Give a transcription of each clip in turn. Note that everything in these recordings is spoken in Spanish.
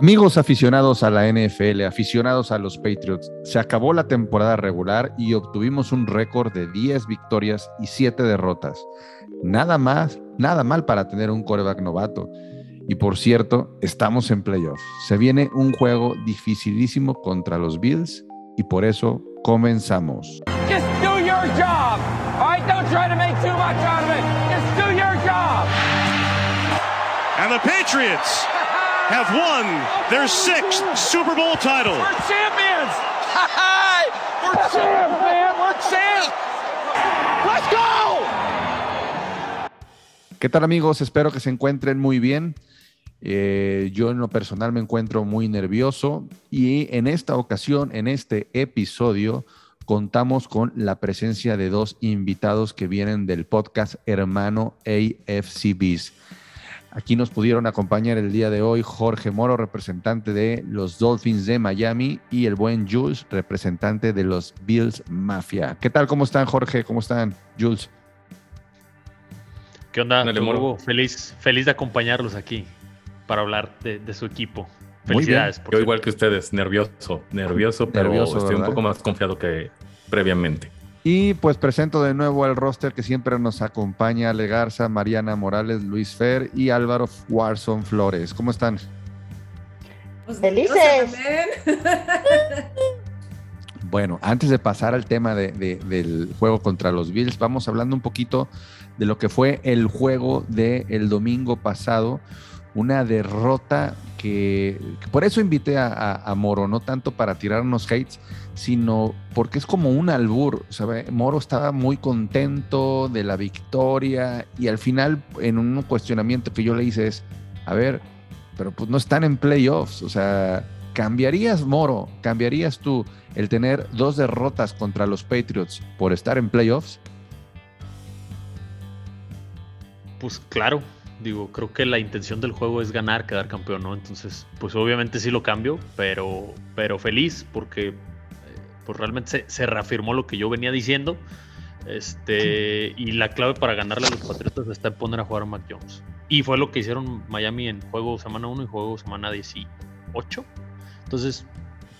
Amigos aficionados a la NFL, aficionados a los Patriots, se acabó la temporada regular y obtuvimos un récord de 10 victorias y 7 derrotas. Nada más, nada mal para tener un coreback novato. Y por cierto, estamos en playoffs. Se viene un juego dificilísimo contra los Bills y por eso comenzamos. Just do your job. All right, don't try to make too much out of it. Just do your job. And the Patriots have won their sixth Super Bowl title. We're champions. We're champs, man. We're champs. Let's go. ¿Qué tal amigos? Espero que se encuentren muy bien. Eh, yo en lo personal me encuentro muy nervioso y en esta ocasión, en este episodio, contamos con la presencia de dos invitados que vienen del podcast hermano AFCBs. Aquí nos pudieron acompañar el día de hoy Jorge Moro, representante de los Dolphins de Miami, y el buen Jules, representante de los Bills Mafia. ¿Qué tal? ¿Cómo están, Jorge? ¿Cómo están, Jules? ¿Qué onda? Morbo. Feliz, feliz de acompañarlos aquí para hablar de, de su equipo. Muy Felicidades. por Yo igual que ustedes, nervioso, nervioso, pero Nervioso, estoy ¿verdad? un poco más confiado que previamente. Y pues presento de nuevo al roster que siempre nos acompaña, Ale Garza, Mariana Morales, Luis Fer y Álvaro Warson Flores. ¿Cómo están? Pues Felices. Bueno, antes de pasar al tema de- de- del juego contra los Bills, vamos hablando un poquito de lo que fue el juego del domingo pasado. Una derrota que, por eso invité a, Moro, no tanto para tirarnos hates, sino porque es como un albur. Sea, Moro estaba muy contento de la victoria y al final en un cuestionamiento que yo le hice es, a ver, pero pues no están en playoffs. O sea, ¿cambiarías, Moro? ¿Cambiarías tú el tener dos derrotas contra los Patriots por estar en playoffs? Pues claro, digo, creo que la intención del juego es ganar, quedar campeón, ¿no? Entonces, pues obviamente sí lo cambio, pero, pero feliz porque eh, pues realmente se, reafirmó lo que yo venía diciendo. Este, y la clave para ganarle a los Patriotas está en poner a jugar a Mac Jones. Y fue lo que hicieron Miami en juego semana 1 y juego semana 18. Entonces,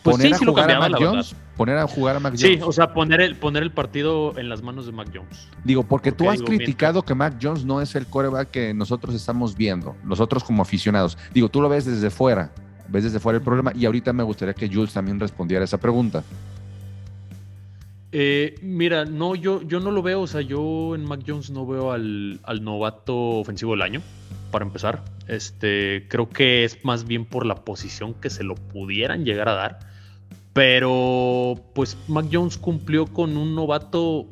pues poner sí, a sí lo jugar a Mac Jones. Poner a jugar a Mac Sí, Jones. o sea, poner el, poner el partido en las manos de Mac Jones. Digo, porque tú has digo, criticado que Mac Jones no es el coreback que nosotros estamos viendo, nosotros como aficionados. Digo, tú lo ves desde fuera, ves desde fuera el problema y ahorita me gustaría que Jules también respondiera a esa pregunta. Eh, mira, no, yo, yo no lo veo, o sea, yo en Mac Jones no veo al, al novato ofensivo del año, para empezar. Este, creo que es más bien por la posición que se lo pudieran llegar a dar. Pero, pues, Mac Jones cumplió con un novato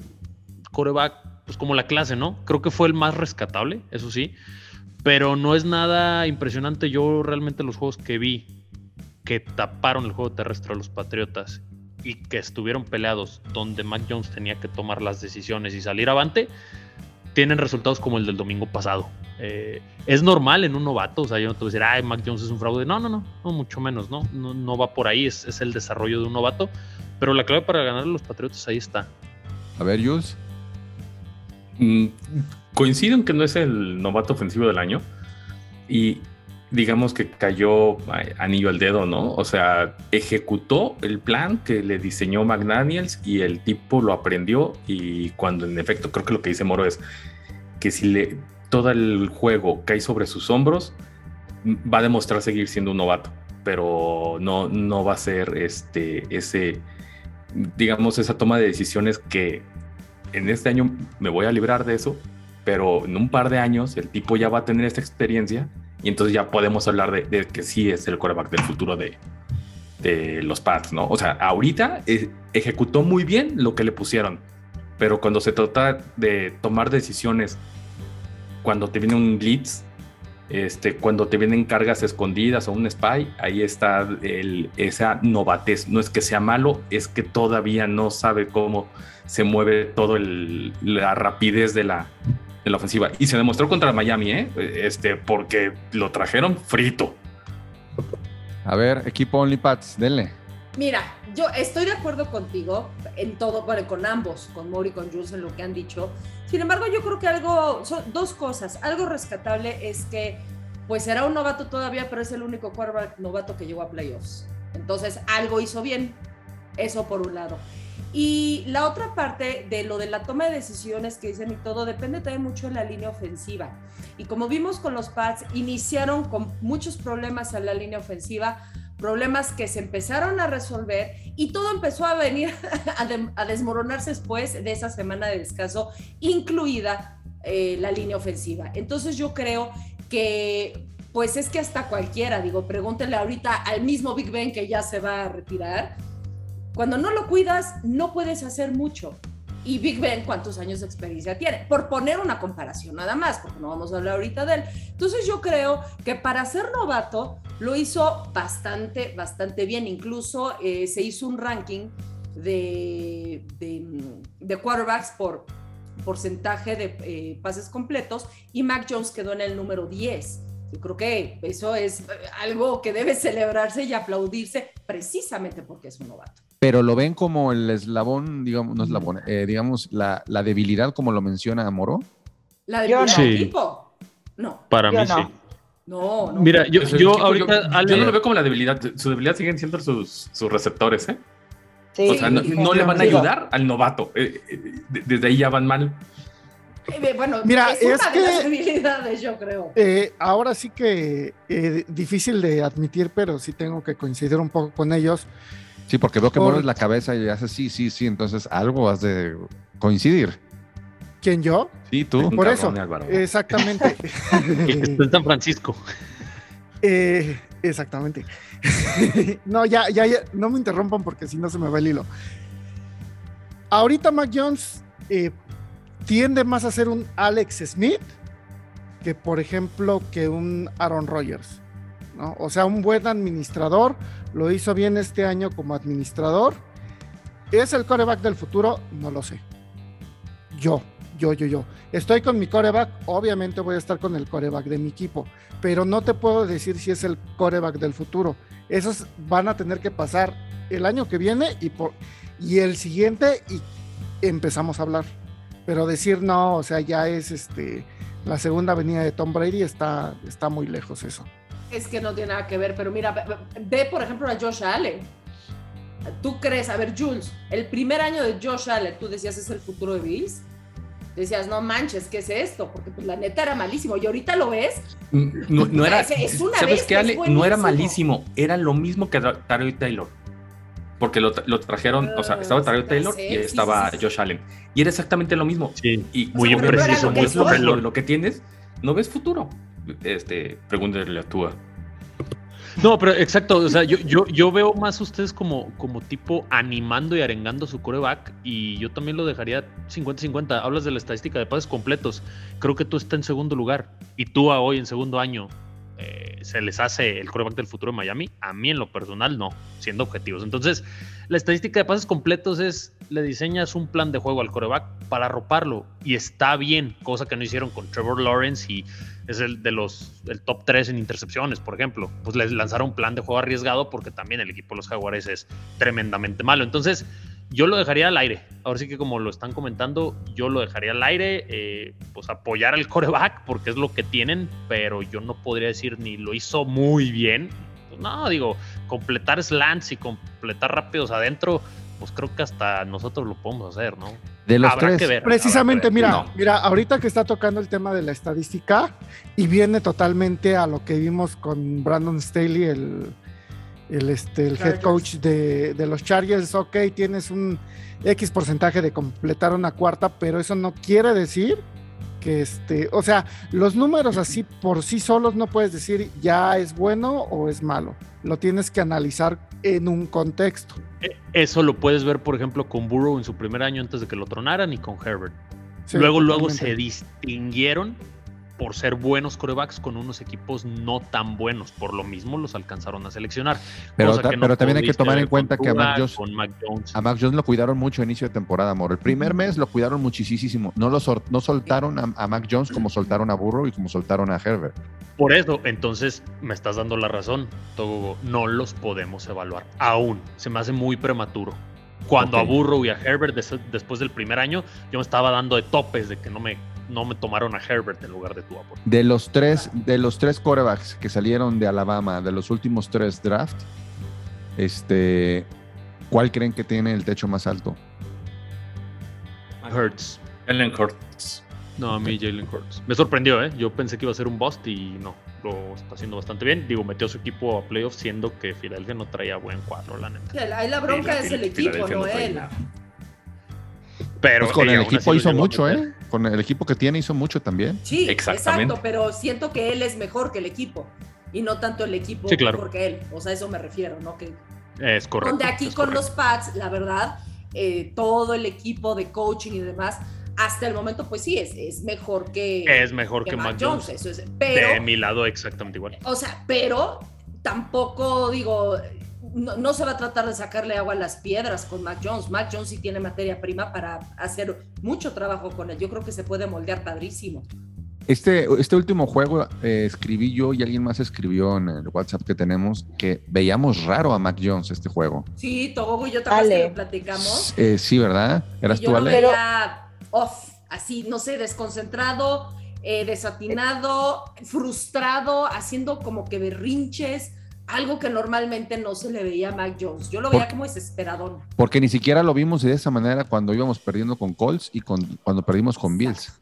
coreback, pues como la clase, ¿no? Creo que fue el más rescatable, eso sí. Pero no es nada impresionante. Yo realmente los juegos que vi que taparon el juego terrestre a los Patriotas y que estuvieron peleados donde Mac Jones tenía que tomar las decisiones y salir avante, tienen resultados como el del domingo pasado. Eh, es normal en un novato, o sea, yo no te voy a decir, ay, Mac Jones es un fraude. No, no, no, no mucho menos, ¿no? No, no va por ahí, es, es el desarrollo de un novato. Pero la clave para ganar a los Patriotas ahí está. A ver, Jules. Mm, Coincido en que no es el novato ofensivo del año y digamos que cayó ay, anillo al dedo, ¿no? O sea, ejecutó el plan que le diseñó McDaniels y el tipo lo aprendió y cuando en efecto creo que lo que dice Moro es que si le todo el juego cae sobre sus hombros va a demostrar seguir siendo un novato, pero no no va a ser este ese digamos esa toma de decisiones que en este año me voy a librar de eso, pero en un par de años el tipo ya va a tener esta experiencia y entonces ya podemos hablar de, de que sí es el quarterback del futuro de, de los Pats, ¿no? O sea, ahorita eh, ejecutó muy bien lo que le pusieron, pero cuando se trata de tomar decisiones, cuando te viene un blitz, este, cuando te vienen cargas escondidas o un spy, ahí está el, esa novatez. No es que sea malo, es que todavía no sabe cómo se mueve todo el, la rapidez de la, de la ofensiva. Y se demostró contra Miami, ¿eh? Este, porque lo trajeron frito. A ver, equipo OnlyPats, denle. Mira, yo estoy de acuerdo contigo en todo, bueno, con ambos, con Mori y con Jules en lo que han dicho. Sin embargo, yo creo que algo, son dos cosas. Algo rescatable es que pues será un novato todavía, pero es el único quarterback novato que llegó a playoffs. Entonces, algo hizo bien. Eso por un lado. Y la otra parte de lo de la toma de decisiones que dicen y todo depende también mucho de la línea ofensiva. Y como vimos con los Pats, iniciaron con muchos problemas en la línea ofensiva, problemas que se empezaron a resolver y todo empezó a venir a, de- a desmoronarse después de esa semana de descanso, incluida eh, la línea ofensiva. Entonces yo creo que, pues es que hasta cualquiera, digo, pregúntenle ahorita al mismo Big Ben que ya se va a retirar. Cuando no lo cuidas, no puedes hacer mucho. Y Big Ben, ¿cuántos años de experiencia tiene? Por poner una comparación nada más, porque no vamos a hablar ahorita de él. Entonces yo creo que para ser novato lo hizo bastante, bastante bien. Incluso eh, se hizo un ranking de, de, de quarterbacks por porcentaje de eh, pases completos y Mac Jones quedó en el número 10. Yo creo que eso es eh, algo que debe celebrarse y aplaudirse precisamente porque es un novato. Pero lo ven como el eslabón, digamos, no eslabón, eh, digamos, la, la debilidad, como lo menciona Moro. La del Yo no. Sí. equipo. No, Para Yo mí no. sí. no, no. Mira, yo, yo equipo, ahorita, yo, Ale- yo no lo veo como la debilidad. Su debilidad siguen siendo sus, sus receptores, ¿eh? Sí, o sea, no, le van a ayudar al novato. Eh, eh, de- desde ahí ya van mal. Eh, bueno, Mira, es una es de las debilidades, yo creo. Eh, ahora sí que eh, difícil de admitir, pero sí tengo que coincidir un poco con ellos. Sí, porque veo que Por- mueves la cabeza y haces sí, sí, sí, entonces algo has de coincidir. ¿Quién yo? Sí, tú. Por cabrón, eso, Álvaro. exactamente. está en San Francisco. Eh, exactamente. no, ya, ya, ya, no me interrumpan porque si no se me va el hilo. Ahorita Mac Jones eh, tiende más a ser un Alex Smith que, por ejemplo, que un Aaron Rodgers. O sea, un buen administrador, lo hizo bien este año como administrador. ¿Es el coreback del futuro? No lo sé. Yo, yo, yo, yo. Estoy con mi coreback, obviamente voy a estar con el coreback de mi equipo, pero no te puedo decir si es el coreback del futuro. Esos van a tener que pasar el año que viene y, por, y el siguiente y empezamos a hablar. Pero decir no, o sea, ya es este la segunda venida de Tom Brady está, está muy lejos eso. Es que no tiene nada que ver, pero mira, ve, por ejemplo a Josh Allen. ¿Tú crees, a ver, Jules, el primer año de Josh Allen, tú decías es el futuro de Bills? Decías, no manches, ¿qué es esto? Porque pues la neta era malísimo. Y ahorita lo ves, No, no era. Es- es una ¿Sabes bestia, qué, Ale? es No era malísimo. Era lo mismo que Tarot Taylor. Porque lo, tra- lo trajeron, o sea, estaba Ah, Taylor sí, y estaba sí, sí. Josh Allen. Y era exactamente lo mismo. Sí, Y muy impreciso, muy lo- lo que tienes, no ves futuro. Este, pregúntale a Tua. No, pero exacto, o sea, yo, yo, yo veo más ustedes como, como tipo animando y arengando su coreback y yo también lo dejaría 50-50. Hablas de la estadística de pases completos, creo que tú estás en segundo lugar y tú hoy en segundo año eh, se les hace el coreback del futuro de Miami. A mí en lo personal no, siendo objetivos. Entonces, la estadística de pases completos es, le diseñas un plan de juego al coreback para arroparlo y está bien, cosa que no hicieron con Trevor Lawrence y es el de los el top 3 en intercepciones, por ejemplo. Pues les lanzaron un plan de juego arriesgado porque también el equipo de los Jaguares es tremendamente malo. Entonces, yo lo dejaría al aire. Ahora sí que como lo están comentando, yo lo dejaría al aire, eh, pues apoyar al coreback porque es lo que tienen, pero yo no podría decir ni lo hizo muy bien. Pues no, digo, completar slants y completar rápidos adentro, pues creo que hasta nosotros lo podemos hacer, ¿no? De los Habrá tres, que ver. Precisamente, habrá que ver. mira, No. mira, ahorita que está tocando el tema de la estadística y viene totalmente a lo que vimos con Brandon Staley, el, el, este, el head coach de, de los Chargers. Ok, tienes un X porcentaje de completar una cuarta, pero eso no quiere decir que este, o sea, los números así por sí solos no puedes decir ya es bueno o es malo. Lo tienes que analizar en un contexto. Eh, Eso lo puedes ver, por ejemplo, con Burrow en su primer año antes de que lo tronaran y con Herbert. Sí, luego, luego se distinguieron por ser buenos corebacks con unos equipos no tan buenos. Por lo mismo los alcanzaron a seleccionar. Pero, cosa ta- que no pero también hay que tomar en cuenta que a Mac Jones, con Mac Jones. a Mac Jones lo cuidaron mucho a inicio de temporada, amor. El primer mes lo cuidaron muchísimo. No lo no soltaron a, a Mac Jones como soltaron a Burrow y como soltaron a Herbert. Por eso, entonces me estás dando la razón, Togo. No los podemos evaluar aún. Se me hace muy prematuro. Cuando a Burrow y a Herbert des- después del primer año, yo me estaba dando de topes de que no me no me tomaron a Herbert en lugar de Tua. De los tres, de los tres quarterbacks que salieron de Alabama, de los últimos tres draft, este, ¿cuál creen que tiene el techo más alto? Hurts. Jalen Hurts. No, a mí Jalen Hurts. Me sorprendió, ¿eh? Yo pensé que iba a ser un bust y no. Lo está haciendo bastante bien. Digo, metió a su equipo a playoffs siendo que Filadelfia no traía buen cuadro, la neta. Ahí la bronca Sí, es el equipo, no él. Pero Pues con el equipo hizo mucho. ¿eh? Con el equipo que tiene hizo mucho también. Sí, Exactamente. exacto, pero siento que él es mejor que el equipo y no tanto el equipo Sí, claro. mejor que él. O sea, eso me refiero, ¿no? Que Es correcto. donde aquí con correcto. los Pats, la verdad, eh, todo el equipo de coaching y demás, hasta el momento, pues sí, es, es mejor que, Es mejor que, que Jones. Jones. Eso es, pero, De mi lado, exactamente igual. o sea, pero tampoco digo, no, no se va a tratar de sacarle agua a las piedras con Mac Jones. Mac Jones sí tiene materia prima para hacer mucho trabajo con él. Yo creo que se puede moldear padrísimo. Este, este último juego eh, escribí yo y alguien más escribió en el WhatsApp que tenemos que veíamos raro a Mac Jones este juego. Sí, Togo y yo también lo platicamos. Eh, sí, ¿verdad? ¿Eras y yo tú, lo Ale? veía off, así, no sé, desconcentrado, eh, desatinado, frustrado, haciendo como que berrinches, algo que normalmente no se le veía a Mac Jones. Yo lo veía Por- como desesperadón. Porque ni siquiera lo vimos de esa manera cuando íbamos perdiendo con Colts y con, cuando perdimos con Bills.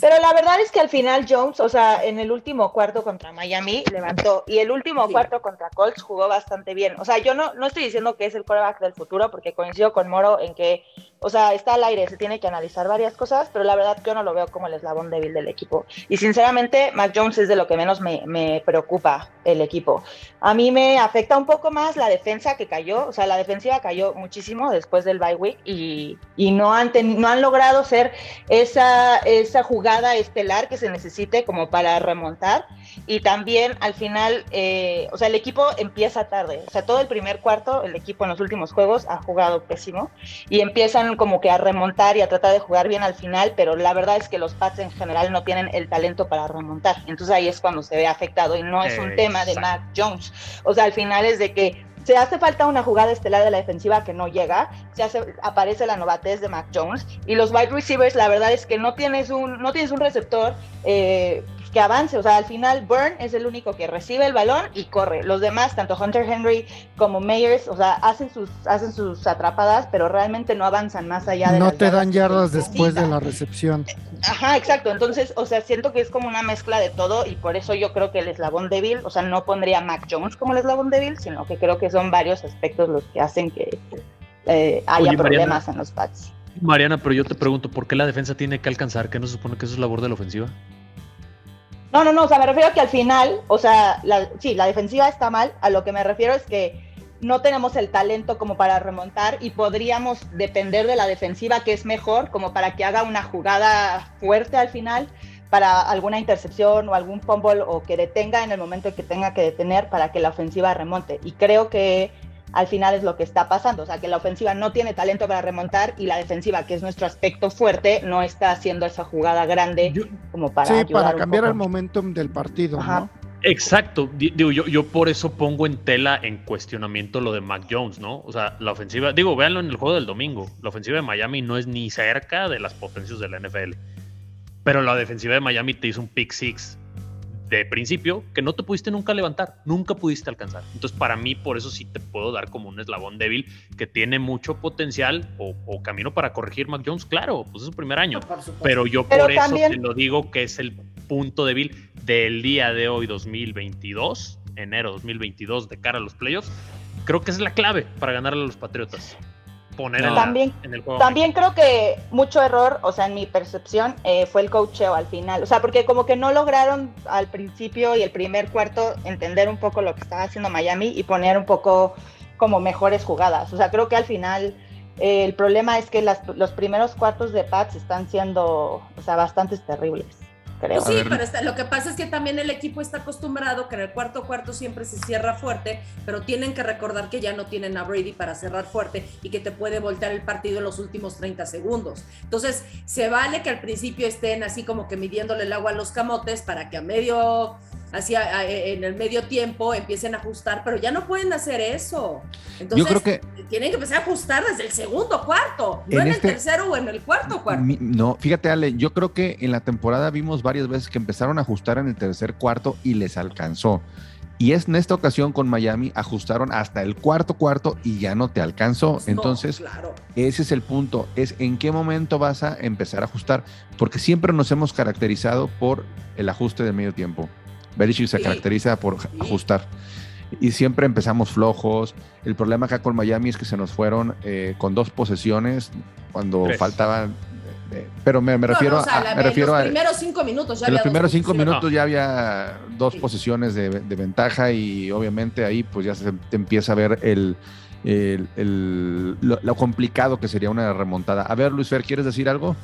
Pero la verdad es que al final Jones, o sea, en el último cuarto contra Miami levantó y el último Sí. cuarto contra Colts jugó bastante bien. O sea, yo no, no estoy diciendo que es el quarterback del futuro porque coincido con Moro en que, o sea, está al aire, se tiene que analizar varias cosas, pero la verdad yo no lo veo como el eslabón débil del equipo. Y sinceramente, Mac Jones es de lo que menos me, me preocupa el equipo. A mí me afecta un poco más la defensa que cayó, o sea, la defensiva cayó muchísimo después del bye week y, y no, han ten- no han logrado ser esa, esa jugada estelar que se necesite como para remontar. Y también al final, eh, o sea, el equipo empieza tarde. O sea, todo el primer cuarto, el equipo en los últimos juegos ha jugado pésimo y empiezan como que a remontar y a tratar de jugar bien al final, pero la verdad es que los Pats en general no tienen el talento para remontar. Entonces ahí es cuando se ve afectado y no es un tema de. Mac Jones. O sea, al final es de que se hace falta una jugada estelar de la defensiva que no llega, se hace, aparece la novatez de Mac Jones y los wide receivers, la verdad es que no tienes un, no tienes un receptor eh, que avance, o sea, al final Burn es el único que recibe el balón y corre. Los demás, tanto Hunter Henry como Meyers, o sea, hacen sus, hacen sus atrapadas, pero realmente no avanzan más allá de No las te dan yardas después de la recepción. Ajá, exacto. Entonces, o sea, siento que es como una mezcla de todo y por eso yo creo que el eslabón débil, o sea, no pondría a Mac Jones como el eslabón débil, sino que creo que son varios aspectos los que hacen que eh, haya Oye, Mariana. problemas en los Pats. Mariana, pero yo te pregunto, ¿por qué la defensa tiene que alcanzar? ¿Que no se supone que eso es labor de la ofensiva? No, no, no, o sea, me refiero a que al final, o sea, la, sí, la defensiva está mal, a lo que me refiero es que no tenemos el talento como para remontar y podríamos depender de la defensiva que es mejor como para que haga una jugada fuerte al final para alguna intercepción o algún fumble o que detenga en el momento en que tenga que detener para que la ofensiva remonte. Y creo que al final es lo que está pasando, o sea, que la ofensiva no tiene talento para remontar y la defensiva, que es nuestro aspecto fuerte, no está haciendo esa jugada grande Yo- como para Sí, ayudar para un cambiar el momentum del partido, Ajá. ¿no? Exacto, Di- digo, yo, yo por eso pongo en tela en cuestionamiento lo de Mac Jones, ¿no? O sea, la ofensiva, digo, véanlo en el juego del domingo, la ofensiva de Miami no es ni cerca de las potencias de la NFL, pero la defensiva de Miami te hizo un pick six de principio que no te pudiste nunca levantar, nunca pudiste alcanzar. Entonces, para mí, por eso sí te puedo dar como un eslabón débil que tiene mucho potencial o, o camino para corregir Mac Jones, claro, pues es su primer año. Pero yo Pero por eso te lo digo que es el punto débil del día de hoy, 2022, enero 2022, de cara a los playoffs. Creo que es la clave para ganarle a los Patriotas. Poner en, la- También- en el juego. También creo que mucho error, o sea, en mi percepción, eh, fue el coacheo al final. O sea, porque como que no lograron al principio y el primer cuarto entender un poco lo que estaba haciendo Miami y poner un poco como mejores jugadas. O sea, creo que al final eh, el problema es que las- los primeros cuartos de Pats están siendo, o sea, bastante terribles, creo. Pues sí, pero está- lo que pasa es que también el equipo está acostumbrado que en el cuarto cuarto siempre se cierra fuerte, pero tienen que recordar que ya no tienen a Brady para cerrar fuerte y que te puede voltear el partido en los últimos 30 segundos. Entonces, se vale que al principio estén así como que midiéndole el agua a los camotes para que a medio hacia en el medio tiempo empiecen a ajustar, pero ya no pueden hacer eso. Entonces, Yo creo que tienen que empezar a ajustar desde el segundo cuarto, no En en, este- el tercero o en el cuarto cuarto. No, fíjate, Ale, yo creo que en la temporada vimos varias veces que empezaron a ajustar en el tercer cuarto y les alcanzó. Y es en esta ocasión con Miami ajustaron hasta el cuarto cuarto y ya no te alcanzó. No, Entonces, claro. ese es el punto, es en qué momento vas a empezar a ajustar, porque siempre nos hemos caracterizado por el ajuste de medio tiempo. Belichick se Sí. caracteriza por Sí. ajustar. Y siempre empezamos flojos. El problema acá con Miami es que se nos fueron eh, con dos posesiones cuando Tres. faltaban. eh, pero me, me No, refiero no, o sea, a. la- Me en refiero los a. primeros cinco minutos ya En los había dos primeros cinco minutos ya había dos Sí. posiciones de, de ventaja y obviamente ahí pues ya se te empieza a ver el, el- el- lo, lo complicado que sería una remontada. A ver, Luis Fer, ¿quieres decir algo?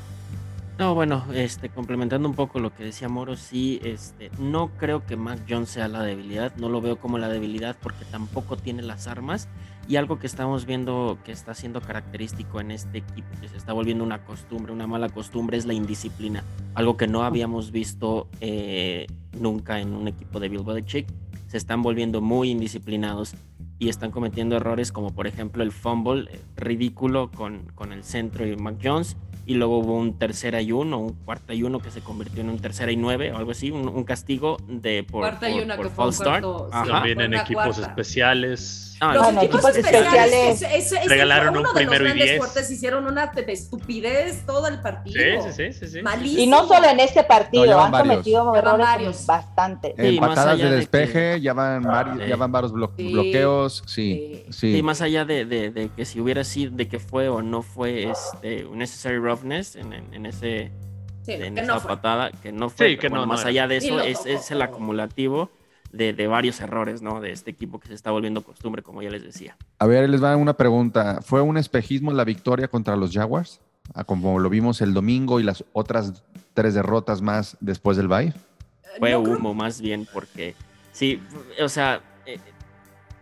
No, bueno, este, complementando un poco lo que decía Moro, sí, este, no creo que Mac Jones sea la debilidad, no lo veo como la debilidad porque tampoco tiene las armas y algo que estamos viendo que está siendo característico en este equipo, que se está volviendo una costumbre, una mala costumbre, es la indisciplina, algo que no habíamos visto eh, nunca en un equipo de Bill Belichick, se están volviendo muy indisciplinados y están cometiendo errores como por ejemplo el fumble eh, ridículo con, con el centro y Mac Jones y luego hubo un tercera y uno, un cuarta y uno que se convirtió en un tercera y nueve o algo así, un, un castigo de por, Cuarta y por- una por que fue un false start. cuarto, sí. También en equipos cuarta. especiales. Ah, Los Ah, no, equipos equipos especiales, especiales. es- es- es- Regalaron uno un de los primero y grandes diez. hicieron una de estupidez todo el partido. Sí, sí, sí, sí, sí. Malísimo. Y no solo en este partido, No, han varios. cometido errores varios. bastante. Más patadas allá de de despeje, que- ya, van varios, Sí. ya van varios blo- Sí. bloqueos. Sí, Sí. sí. Sí, más allá de, de- de que si hubiera sido, de que fue o no fue este, un necessary roughness en, en- en ese, Sí, en que esa no patada, que no fue. Sí, que bueno, no, más allá de eso, es, es el acumulativo de, de varios errores, ¿no? De este equipo que se está volviendo costumbre, como ya les decía. A ver, les va una pregunta. ¿Fue un espejismo la victoria contra los Jaguars? Ah, Como lo vimos el domingo y las otras tres derrotas más después del bye. Fue creo- humo más bien porque sí, o sea,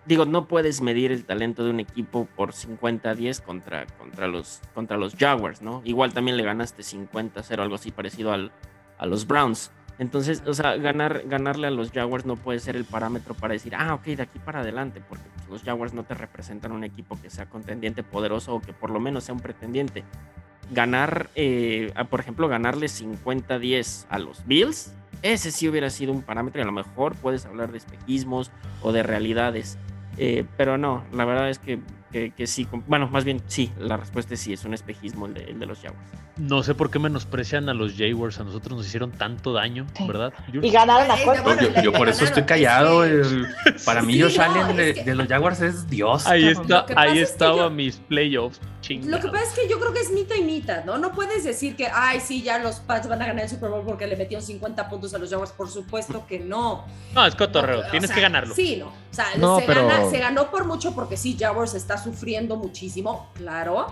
digo, no puedes medir el talento de un equipo por 50-10 contra, contra, los, contra los Jaguars, ¿no? Igual también le ganaste 50-0, algo así parecido al, a los Browns. Entonces, o sea, ganar, ganarle a los Jaguars no puede ser el parámetro para decir, ah, ok, de aquí para adelante, porque los Jaguars no te representan un equipo que sea contendiente poderoso o que por lo menos sea un pretendiente. Ganar, eh, a, por ejemplo, ganarle 50-10 a los Bills, ese sí hubiera sido un parámetro y a lo mejor puedes hablar de espejismos o de realidades. Eh, pero no, la verdad es que, que, que sí, bueno, más bien sí, la respuesta es sí, es un espejismo el de, el de los Jaguars. No sé por qué menosprecian a los Jaguars. A nosotros nos hicieron tanto daño, Sí. ¿verdad? Y ganaron a Ay, Colts. bueno, yo, por eso estoy callado. el- para mí, Sí, Josh no, Allen es de, que- de los Jaguars es Dios. Ahí está, Lo ahí es que estaba yo- mis playoffs. Lo Chingado. que pasa es que yo creo que es mitad y mitad, ¿no? No puedes decir que, ay, sí, ya los Pats van a ganar el Super Bowl porque le metieron 50 puntos a los Jaguars. Por supuesto que no. No, es cotorreo. Tienes sea, que ganarlo. Sí, no. O sea, No, se, pero- gana- se ganó por mucho porque sí, Jaguars está sufriendo muchísimo, claro.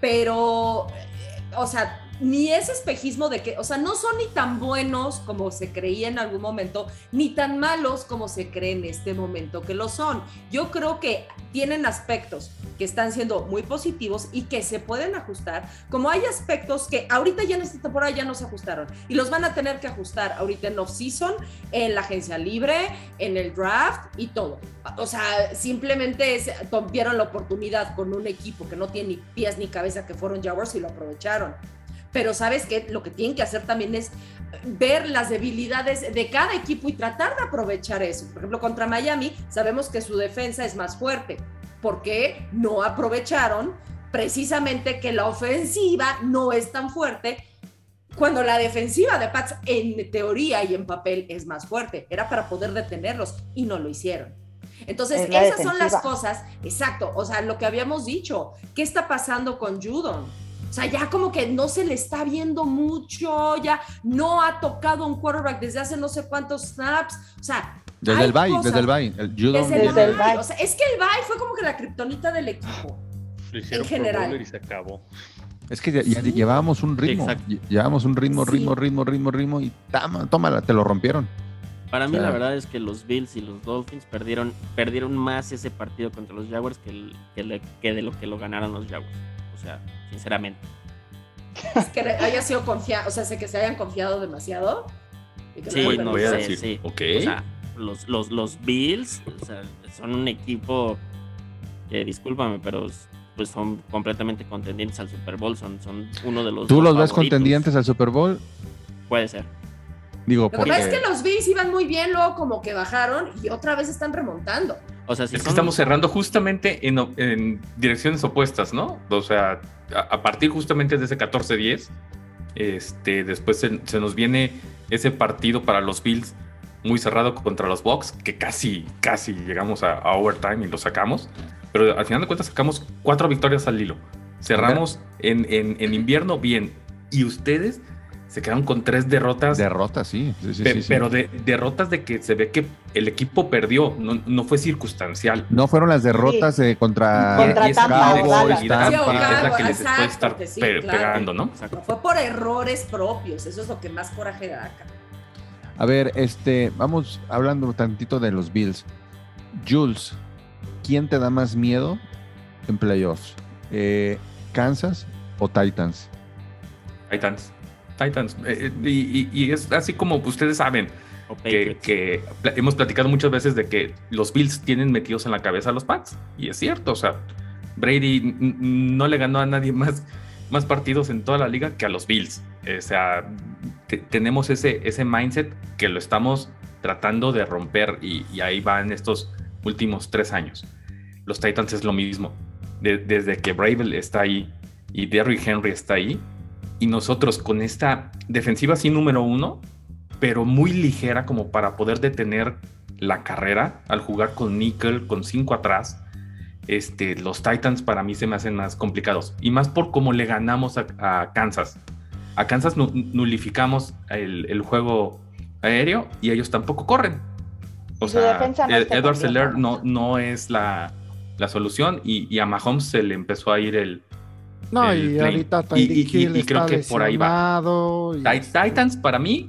Pero, eh, o sea, ni ese espejismo de que, o sea, no son ni tan buenos como se creía en algún momento, ni tan malos como se cree en este momento que lo son. Yo creo que tienen aspectos que están siendo muy positivos y que se pueden ajustar, como hay aspectos que ahorita ya en esta temporada ya no se ajustaron y los van a tener que ajustar ahorita en off-season, en la agencia libre, en el draft y todo. O sea, simplemente es- vieron la oportunidad con un equipo que no tiene ni pies ni cabeza que fueron Jaguars y lo aprovecharon. Pero sabes que lo que tienen que hacer también es ver las debilidades de cada equipo y tratar de aprovechar eso. Por ejemplo, contra Miami sabemos que su defensa es más fuerte porque no aprovecharon precisamente que la ofensiva no es tan fuerte cuando la defensiva de Pats en teoría y en papel es más fuerte. Era para poder detenerlos y no lo hicieron. Entonces, Es esas son las cosas, exacto, o sea, lo que habíamos dicho, ¿qué está pasando con Judon? O sea, ya como que no se le está viendo mucho, ya no ha tocado un quarterback desde hace no sé cuántos snaps, o sea, Desde el bye, desde el bye. El Judon- desde el Desde el bye. bye. O sea, es que el bye fue como que la kriptonita del equipo. Lo hicieron en general. Bowler y se acabó. Es que ya, ya Sí. llevábamos un ritmo. Exacto. lle- Llevábamos un ritmo, Sí. ritmo, ritmo, ritmo, ritmo y tama, tómala, te lo rompieron. Para mí O sea- la verdad es que los Bills y los Dolphins perdieron, perdieron más ese partido contra los Jaguars que, el- que, le- que de lo que lo ganaron los Jaguars. O sea, sinceramente. Es que haya sido confiado, o sea, sé que se hayan confiado demasiado. Y que Sí, no voy a decir, sí. ok. O sea, los, los, los Bills o sea, son un equipo que, discúlpame, pero pues son completamente contendientes al Super Bowl. Son, son uno de los. ¿Tú los ves contendientes al Super Bowl? Puede ser. Digo, Lo que pasa es que los Bills iban muy bien, luego como que bajaron y otra vez están remontando. O sea, si Es que son- estamos cerrando justamente en, en direcciones opuestas, ¿no? O sea, a, a partir justamente de ese 14-10, este, después se, se nos viene ese partido para los Bills muy cerrado contra los Bucks, que casi, casi llegamos a, a overtime y lo sacamos. Pero al final de cuentas sacamos cuatro victorias al hilo. Cerramos en, en- en invierno bien. Y ustedes se quedaron con tres derrotas Derrotas, sí. sí, sí, Pe- sí, sí. pero de derrotas de que se ve que el equipo perdió, no, no fue circunstancial. No fueron las derrotas eh, contra, Contra Tampa, es la que es la Cabo, que les puede estar pe- claro. pegando, ¿no? Exacto. No fue por errores propios, eso es lo que más coraje da acá. A ver, este, vamos hablando tantito de los Bills. Jules, ¿quién te da más miedo en playoffs? Eh, ¿Kansas o Titans? Titans. Titans. Eh, eh, y, es así como ustedes saben que, hemos platicado muchas veces de que los Bills tienen metidos en la cabeza a los Pats. Y es cierto, o sea, Brady no le ganó a nadie más, más partidos en toda la liga que a los Bills. O sea, te- tenemos ese, ese mindset que lo estamos tratando de romper y, y ahí va en estos últimos tres años. Los Titans es lo mismo. De- desde que Bravel está ahí y Derrick Henry está ahí, y nosotros con esta defensiva así número uno, pero muy ligera como para poder detener la carrera al jugar con Nickel, con cinco atrás. Este, los Titans para mí se me hacen más complicados y más por cómo le ganamos a, a Kansas. A Kansas nu- nulificamos el, el juego aéreo y ellos tampoco corren. O sea, no Edward Seller ¿no? no, no es la, la solución y, y a Mahomes se le empezó a ir el, No, y plane. ahorita Y- y- creo está que por ahí va. Tit- Titans para mí,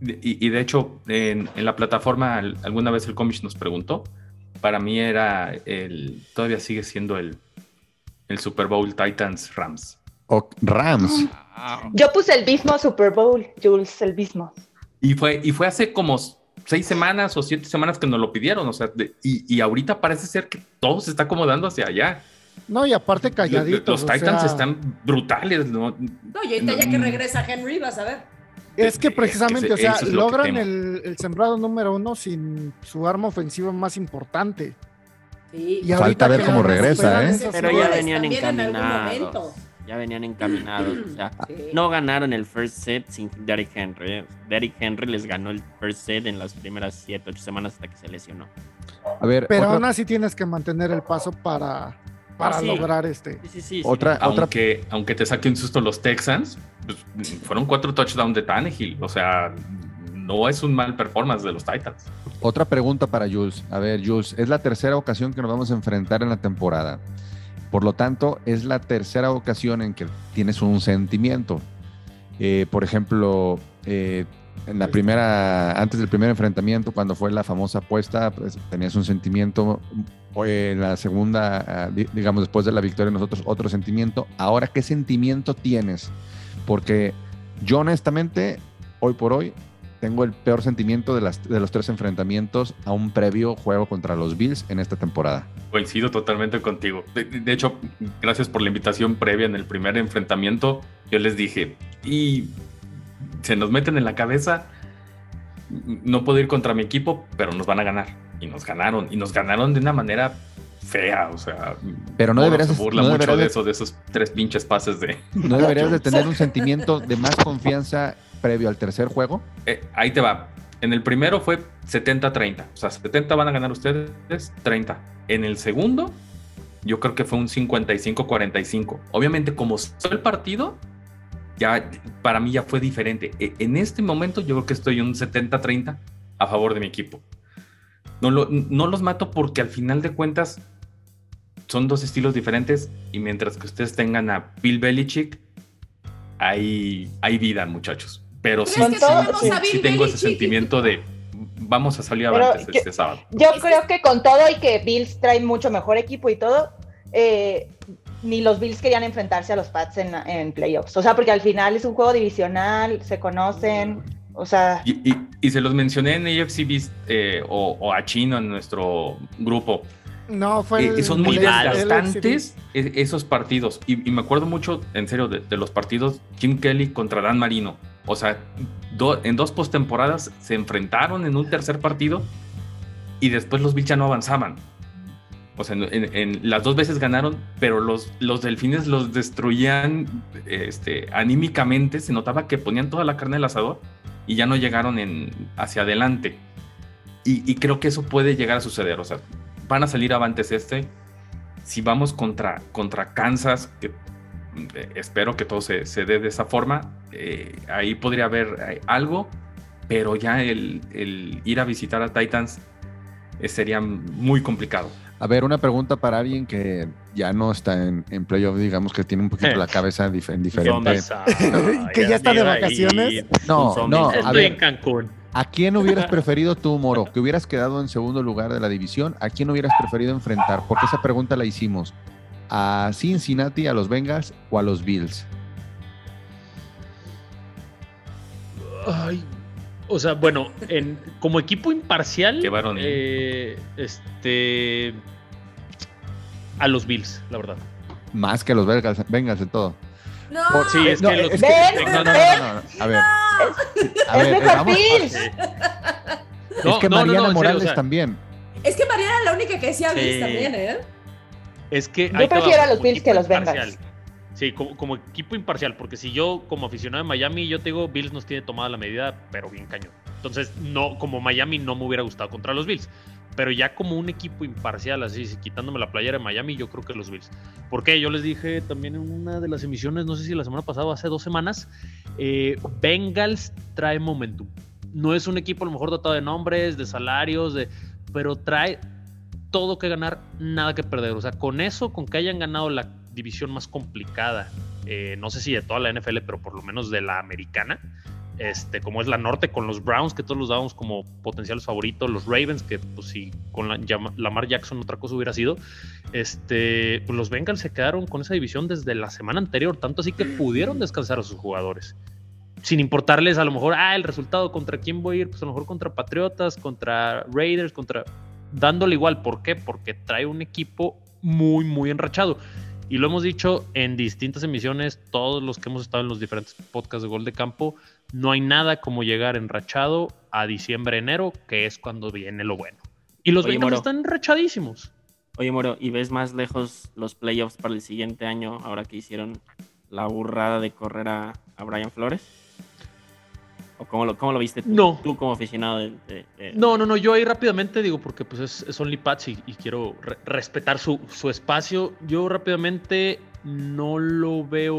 y, y de hecho en, en la plataforma al- alguna vez el comish nos preguntó, para mí era el, todavía sigue siendo el, el Super Bowl Titans Rams. O Rams. Yo puse el mismo Super Bowl, Jules, el mismo. Y fue, y fue hace como seis semanas o siete semanas que nos lo pidieron, o sea, de- y, y ahorita parece ser que todo se está acomodando hacia allá. No, y aparte Los, calladitos. los o Titans sea, están brutales, ¿no? No, y ahorita ya que regresa Henry, vas a ver. Es que Es que precisamente, se- o sea, logran el, el sembrado número uno sin su arma ofensiva más importante. Sí. Y Falta ver cómo regresa, ¿eh? Pero ya venían en encaminados. Ya venían encaminados. O sea, Sí. no ganaron el first set sin Derrick Henry. ¿eh? Derrick Henry les ganó el first set en las primeras 7, 8 semanas hasta que se lesionó. A ver, Pero otra- aún así tienes que mantener el paso para, para Ah, sí. lograr este. Sí, sí, sí. sí. otra, otra, aunque, aunque te saque un susto los Texans, pues, fueron cuatro touchdowns de Tannehill. O sea, no es un mal performance de los Titans. otra pregunta para Jules. A ver, Jules, es la tercera ocasión que nos vamos a enfrentar en la temporada. Por lo tanto, es la tercera ocasión en que tienes un sentimiento. Eh, por ejemplo, eh, en la primera, antes del primer enfrentamiento, cuando fue la famosa apuesta, pues, tenías un sentimiento. En la segunda, ah, di- digamos, después de la victoria, nosotros otro sentimiento. Ahora, ¿qué sentimiento tienes? Porque yo honestamente, hoy por hoy, tengo el peor sentimiento de los tres enfrentamientos a un previo juego contra los Bills en esta temporada. Coincido totalmente contigo. De, de hecho, gracias por la invitación previa en el primer enfrentamiento. Yo les dije, y se nos meten en la cabeza, no puedo ir contra mi equipo, pero nos van a ganar. Y nos ganaron. Y nos ganaron de una manera fea. O sea, Pero no deberías- se burla no mucho de de- eso, de esos tres pinches pases de. ¿No deberías de tener un sentimiento de más confianza previo al tercer juego? Eh, ahí te va. En el primero fue 70-30. O sea, 70 van a ganar ustedes, 30. En el segundo, yo creo que fue un 55-45. Obviamente, como fue el partido, ya para mí ya fue diferente. E- En este momento, yo creo que estoy un 70-30 a favor de mi equipo. No, lo- no los mato porque al final de cuentas son dos estilos diferentes y mientras que ustedes tengan a Bill Belichick, hay, hay vida, muchachos. Pero sí, Pero es que sí, sí- Bill sí tengo ese sentimiento de vamos a salir avantes yo- este sábado. Yo creo que con todo y que Bills trae mucho mejor equipo y todo, eh, ni los Bills querían enfrentarse a los Pats en, en playoffs. O sea, porque al final es un juego divisional, se conocen. O sea, Y, y- y se los mencioné en AFC Beast, eh, o, o a Chino en nuestro grupo. No, fue Eh, el- son muy desgastantes e- esos partidos. Y, y me acuerdo mucho, en serio, de, de los partidos Jim Kelly contra Dan Marino. O sea, do- en dos postemporadas se enfrentaron en un tercer partido y después los Bills ya no avanzaban. O sea, en, las dos veces ganaron, pero los, los delfines los destruían este, anímicamente. Se notaba que ponían toda la carne al asador y ya no llegaron en, hacia adelante. Y, creo que eso puede llegar a suceder. O sea, van a salir avantes este. Si vamos contra, contra Kansas, que eh, espero que todo se, se dé de esa forma, eh, ahí podría haber eh, algo, pero ya el, el ir a visitar a Titans sería muy complicado. A ver, una pregunta para alguien que ya no está en, en playoff, digamos que tiene un poquito la cabeza dif- en diferente. Que ya está de vacaciones. No, no, a Estoy en ver, Cancún. ¿a quién hubieras preferido tú, Moro? Que hubieras quedado en segundo lugar de la división, ¿a quién hubieras preferido enfrentar? Porque esa pregunta la hicimos. ¿A Cincinnati, a los Bengals o a los Bills? Ay, o sea, bueno, en, como equipo imparcial, eh, este, a los Bills, la verdad. Más que a los Bengals, Bengals en todo. No, Por- Sí, es No, que los es Ven, No, no, no, no, no. A ver. A es ver, mejor vamos- Bills. Es que Mariana no, en serio, Morales o sea, también. es que Mariana era la única que decía Bills también, ¿eh? Es que Yo prefiero a los Bills que a los. Bengals. Sí, como, como equipo imparcial, porque si yo, como aficionado de Miami, yo te digo, Bills nos tiene tomada la medida, pero bien cañón. Entonces, no, como Miami no me hubiera gustado contra los Bills. Pero ya como un equipo imparcial, así, quitándome la playera de Miami, yo creo que los Bills. Porque yo les dije también en una de las emisiones, no sé si la semana pasada hace dos semanas, eh, Bengals trae momentum. No es un equipo a lo mejor dotado de nombres, de salarios, de, pero trae todo que ganar, nada que perder. O sea, con eso, con que hayan ganado la división más complicada, eh, no sé si de toda la NFL, pero por lo menos de la americana, este, como es la norte, con los Browns, que todos los dábamos como potenciales favoritos, los Ravens, que pues si con la, Lamar Jackson otra cosa hubiera sido, este, pues los Bengals se quedaron con esa división desde la semana anterior, tanto así que pudieron descansar a sus jugadores. Sin importarles a lo mejor, ah, el resultado, contra quién voy a ir, pues a lo mejor contra Patriotas, contra Raiders, contra... Dándole igual, ¿por qué? Porque trae un equipo muy, muy enrachado. Y lo hemos dicho en distintas emisiones, todos los que hemos estado en los diferentes podcasts de Gol de Campo, no hay nada como llegar enrachado a diciembre, enero, que es cuando viene lo bueno. Y los Oye, Moro. están enrachadísimos. Oye, Moro, ¿y ves más lejos los playoffs para el siguiente año ahora que hicieron la burrada de correr a, a Brian Flores? ¿O cómo lo, cómo lo viste tú, No. tú como aficionado de, de- de- No, no, no, yo ahí rápidamente digo, porque pues es, es Only Pats y, y quiero re- respetar su, su espacio. Yo rápidamente no lo veo,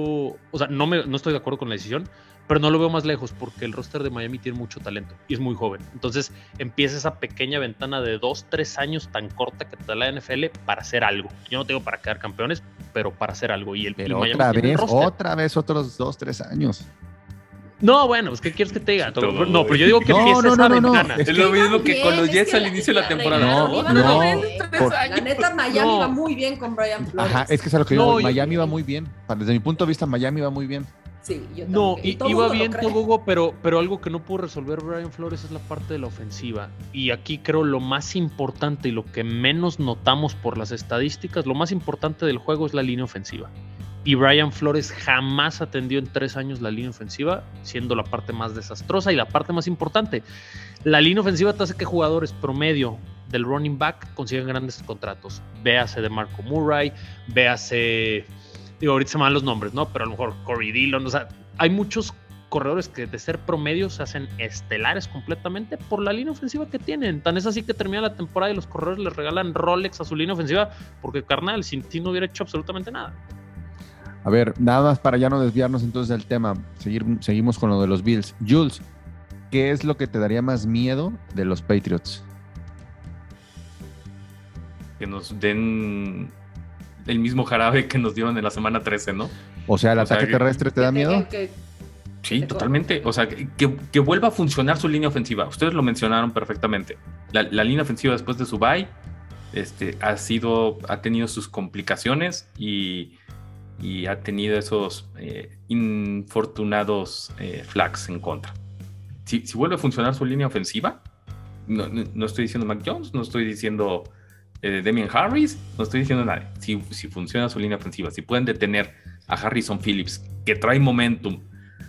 o sea, no, me, no estoy de acuerdo con la decisión, pero no lo veo más lejos porque el roster de Miami tiene mucho talento y es muy joven. Entonces empieza esa pequeña ventana de dos, tres años tan corta que te da la NFL para hacer algo. Yo no tengo para quedar campeones, pero para hacer algo. Y el y Pero Miami otra tiene el vez, otra vez, otros dos, tres años. No, bueno, pues ¿qué quieres que te diga? Todo, No, pero yo digo que No, empieza no, esa no, no, no. ventana. Es Es lo mismo que con los es Jets que al inicio de la temporada. No, no, bien. por- La neta, Miami No. va muy bien con Brian Flores. Ajá, es que es a lo que yo No, digo, yo- Miami va muy bien. Desde mi punto de vista, Miami va muy bien. Sí, yo No, iba bien todo, Hugo, pero, pero algo que no pudo resolver Brian Flores es la parte de la ofensiva. Y aquí creo lo más importante y lo que menos notamos por las estadísticas, lo más importante del juego es la línea ofensiva. Y Brian Flores jamás atendió en tres años la línea ofensiva, siendo la parte más desastrosa y la parte más importante. La línea ofensiva te hace que jugadores promedio del running back consigan grandes contratos. Véase de Marco Murray, véase digo, ahorita se me van los nombres, ¿no? Pero a lo mejor Corey Dillon, o sea, hay muchos corredores que de ser promedio se hacen estelares completamente por la línea ofensiva que tienen. Tan es así que termina la temporada y los corredores les regalan Rolex a su línea ofensiva porque, carnal, sin ti no hubiera hecho absolutamente nada. A ver, nada más para ya no desviarnos entonces del tema, seguir, seguimos con lo de los Bills. Jules, ¿qué es lo que te daría más miedo de los Patriots? Que nos den el mismo jarabe que nos dieron en la semana 13, ¿no? O sea, ¿el O sea, ataque que- terrestre te da Que miedo? que- Sí, totalmente. O sea, que, que vuelva a funcionar su línea ofensiva. Ustedes lo mencionaron perfectamente. La, la línea ofensiva después de su bye este, ha sido, ha tenido sus complicaciones y, y ha tenido esos eh, infortunados eh, flags en contra. si, vuelve a funcionar su línea ofensiva, no, no- estoy diciendo Mac Jones, no estoy diciendo eh, Damian Harris, no estoy diciendo nada. Si, si funciona su línea ofensiva, si pueden detener a Harrison Phillips, que trae momentum,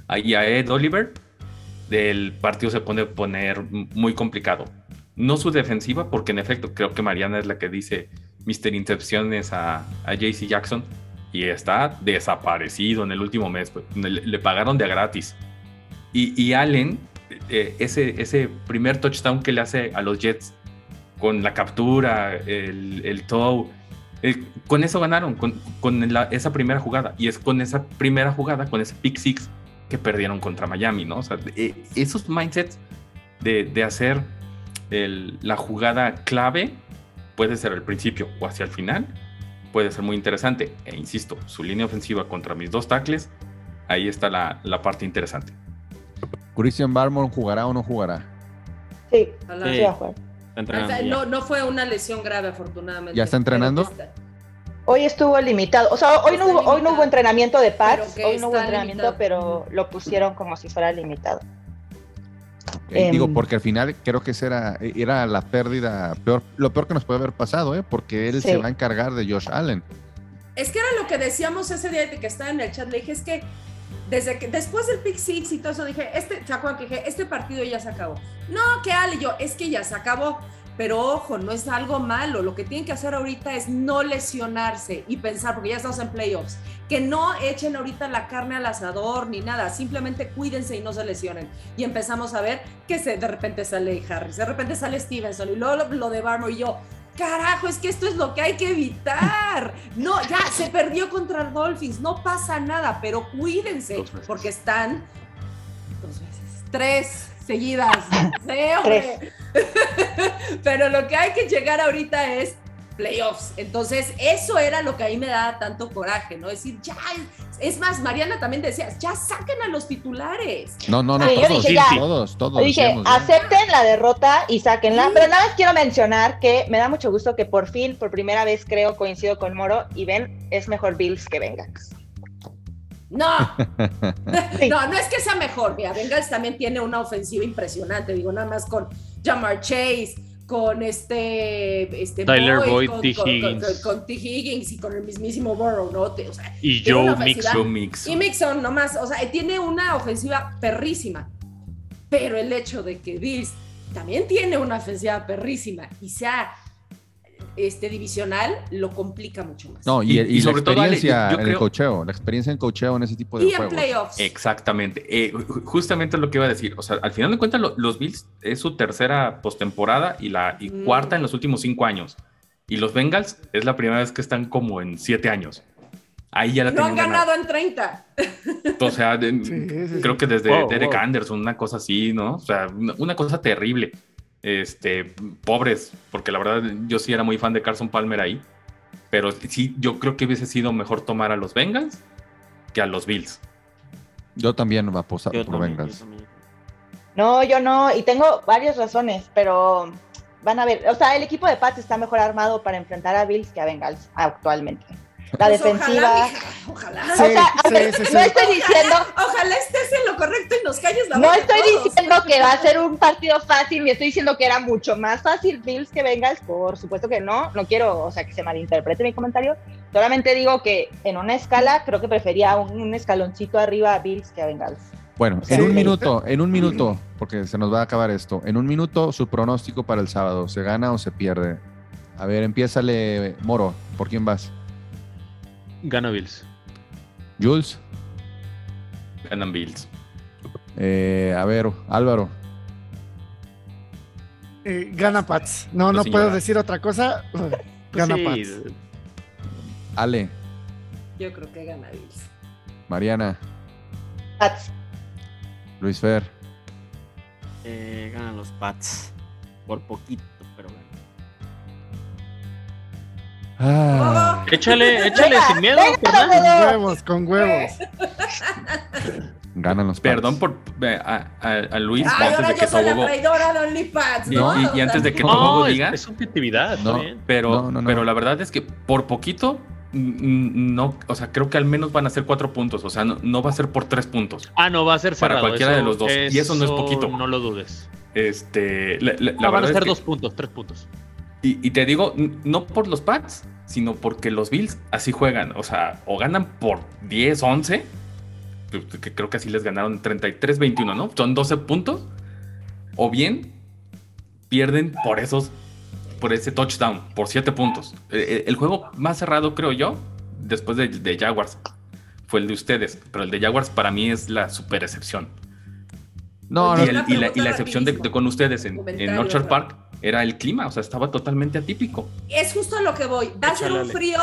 ahí a Ed Oliver, el partido se pone poner muy complicado. No su defensiva, porque en efecto creo que Mariana es la que dice Mr. Intercepciones a, a JC Jackson y está desaparecido en el último mes. pues, Le, pagaron de gratis. Y, y Allen, eh, ese, ese primer touchdown que le hace a los Jets con la captura, el, el eh, con eso ganaron, con, con esa primera jugada. Y es con esa primera jugada, con ese pick six que perdieron contra Miami, ¿no? O sea, eh, esos mindsets de, de hacer el- la jugada clave puede ser al principio o hacia el final, puede ser muy interesante. E insisto, su línea ofensiva contra mis dos tackles, ahí está la, la parte interesante. Christian Barmore jugará o no jugará. Sí, no, no fue una lesión grave, afortunadamente. ¿Ya está entrenando? Está- Hoy estuvo limitado, o sea, hoy no hubo, hoy no hubo entrenamiento de pads, hoy no hubo entrenamiento, limitado. pero lo pusieron como si fuera limitado. Eh, Em. digo, porque al final creo que esa era, era la pérdida, peor, lo peor que nos puede haber pasado, ¿eh? porque él Sí. se va a encargar de Josh Allen. Es que era lo que decíamos ese día de que estaba en el chat. Le dije, es que desde que después del pick six y todo eso, dije, este, ¿se acuerdan que dije, este partido ya se acabó? No, que Ale, yo, es que ya se acabó. Pero ojo, no es algo malo. Lo que tienen que hacer ahorita es no lesionarse y pensar, porque ya estamos en playoffs, que no echen ahorita la carne al asador ni nada. Simplemente cuídense y no se lesionen. Y empezamos a ver que se, de repente sale Harris, de repente sale Stevenson y luego lo, lo de Barmore y yo. Carajo, es que esto es lo que hay que evitar. No, ya se perdió contra el Dolphins, no pasa nada, pero cuídense porque están dos veces, tres seguidas. Sí, hombre. pero lo que hay que llegar ahorita es playoffs. Entonces, eso era lo que ahí me daba tanto coraje, ¿no? Decir, ya, es más, Mariana también decía, ya saquen a los titulares. No, no, no, Sí, yo todos, dije ya. todos, todos. Yo dije, decíamos, ¿no? acepten la derrota y sáquenla, pero nada más quiero mencionar que me da mucho gusto que por fin, por primera vez creo, coincido con Moro y ven, es mejor Bills que Bengals. No, Sí. no, no es que sea mejor. Mira, Bengals también tiene una ofensiva impresionante. Digo, nada más con Jamar Chase, con este, este Tyler Boyd, con, T. con- Higgins. con- con T. Higgins y con el mismísimo Burrow, ¿no? Te- O sea, Y Joe Mixon. Joe Mixon. Y Mixon, nomás, o sea, tiene una ofensiva perrísima. Pero el hecho de que Bills también tiene una ofensiva perrísima y sea este divisional lo complica mucho más. No, y, Y- y y la sobre todo, Ale, experiencia yo- yo en el creo- cocheo, la experiencia en cocheo en ese tipo de y en juegos. playoffs. Exactamente. Eh, ju- justamente lo que iba a decir. O sea, al final de cuentas, lo- los Bills es su tercera postemporada y la y Mm. cuarta en los últimos cinco años. Y los Bengals es la primera vez que están como en siete años. Ahí ya la no han ganada. ganado en 30. O sea, de- Sí, sí, sí. creo que desde Wow, Derek wow. Anderson, una cosa así, ¿no? O sea, una, una cosa terrible. Este, pobres, porque la verdad yo sí era muy fan de Carson Palmer ahí. Pero sí, yo creo que hubiese sido mejor tomar a los Bengals que a los Bills. Yo también va a posar Yo por también, Bengals. No, yo no, y tengo varias razones, pero van a ver, o sea, el equipo de Pats está mejor armado para enfrentar a Bills que a Bengals actualmente. La Pues defensiva. Ojalá, mija, ojalá. Sí, o sea, a sí, ver, sí, sí. no estoy diciendo, Ojalá estés en lo correcto y nos calles la no estoy todos. diciendo que va a ser un partido fácil, ni estoy diciendo que era mucho más fácil Bills que Bengals, por supuesto que no, no quiero, o sea, que se malinterprete mi comentario, solamente digo que en una escala creo que prefería un, un escaloncito arriba a Bills que a Bengals. Bueno, en un minuto, en un minuto, porque se nos va a acabar esto. En un minuto, su pronóstico para el sábado. ¿Se gana o se pierde? A ver, empiézale, Moro. ¿Por quién vas? Gana Bills. Jules. Ganan Bills. Eh, a ver, Álvaro. Eh, gana Pats. No, no puedo decir otra cosa. Gana Sí, Pats. Ale, Yo creo que gana Bills. Mariana, Pats. Luis Fer. Eh, ganan los Pats. Por poquito, pero. Ah, Échale, échale Venga, sin miedo. venga. Con huevos, con huevos. ganan los. Perdón por eh, a, a- a Luis Ay, antes ahora de yo que soy la Tobogo. traidora de OnlyFans, Y- ¿no? y- antes de que Tobogo No, es, diga. es subjetividad. No. bien. Pero, No, no, no. pero la verdad es que por poquito No, o sea, creo que al menos van a ser cuatro puntos. O sea, no, no va a ser por tres puntos. Ah, no, va a ser Para cualquiera de los dos. Y eso no es poquito. No lo dudes. Este, la, la- la No, van a es ser que- dos puntos, tres puntos. Y, y te digo, no por los Pats, sino porque los Bills así juegan. O sea, o ganan por 10, 11, que- creo que así les ganaron 33, 21, ¿no? Son 12 puntos. O bien pierden por esos, por ese touchdown, por 7 puntos. Eh, El, juego más cerrado, creo yo, después de, de Jaguars, fue el de ustedes. Pero el de Jaguars para mí es la super excepción. No, y, no, el- y la, y la excepción de, de con ustedes en, en Orchard. Park era el clima, o sea, estaba totalmente atípico. Es justo a lo que voy. Va a ser un frío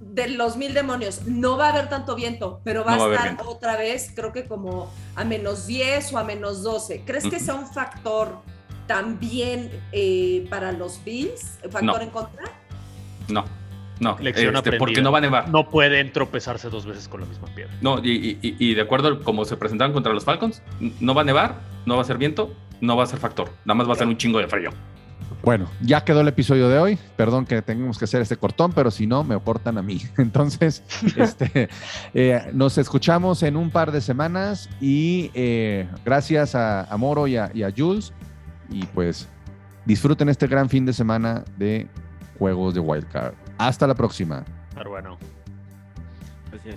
de los mil demonios. No va a haber tanto viento, pero va No va a estar otra vez, creo que como a menos 10 o a menos 12. ¿Crees que sea un factor también eh, para los Bills? ¿Factor No. en contra? No, no, Lección este, porque no va a nevar. No pueden tropezarse dos veces con la misma piedra. No, y, y- y- y de acuerdo a cómo se presentaron contra los Falcons, no va a nevar, no va a ser viento, no va a ser factor. Nada más va a ser un chingo de frío. Bueno, ya quedó el episodio de hoy. Perdón que tengamos que hacer este cortón, pero si no, me cortan a mí. Entonces, este, eh, nos escuchamos en un par de semanas y eh, gracias a, a Moro y a, y a Jules. Y pues disfruten este gran fin de semana de juegos de Wildcard. Hasta la próxima. Pero bueno. Gracias.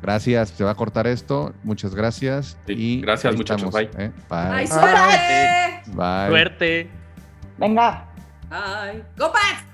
Gracias. Se va a cortar esto. Muchas gracias. Sí, y gracias, muchachos. estamos, Bye. ¿eh? Bye. ¡Ay, suerte! Bye. Suerte. Venga. Bye. Go back.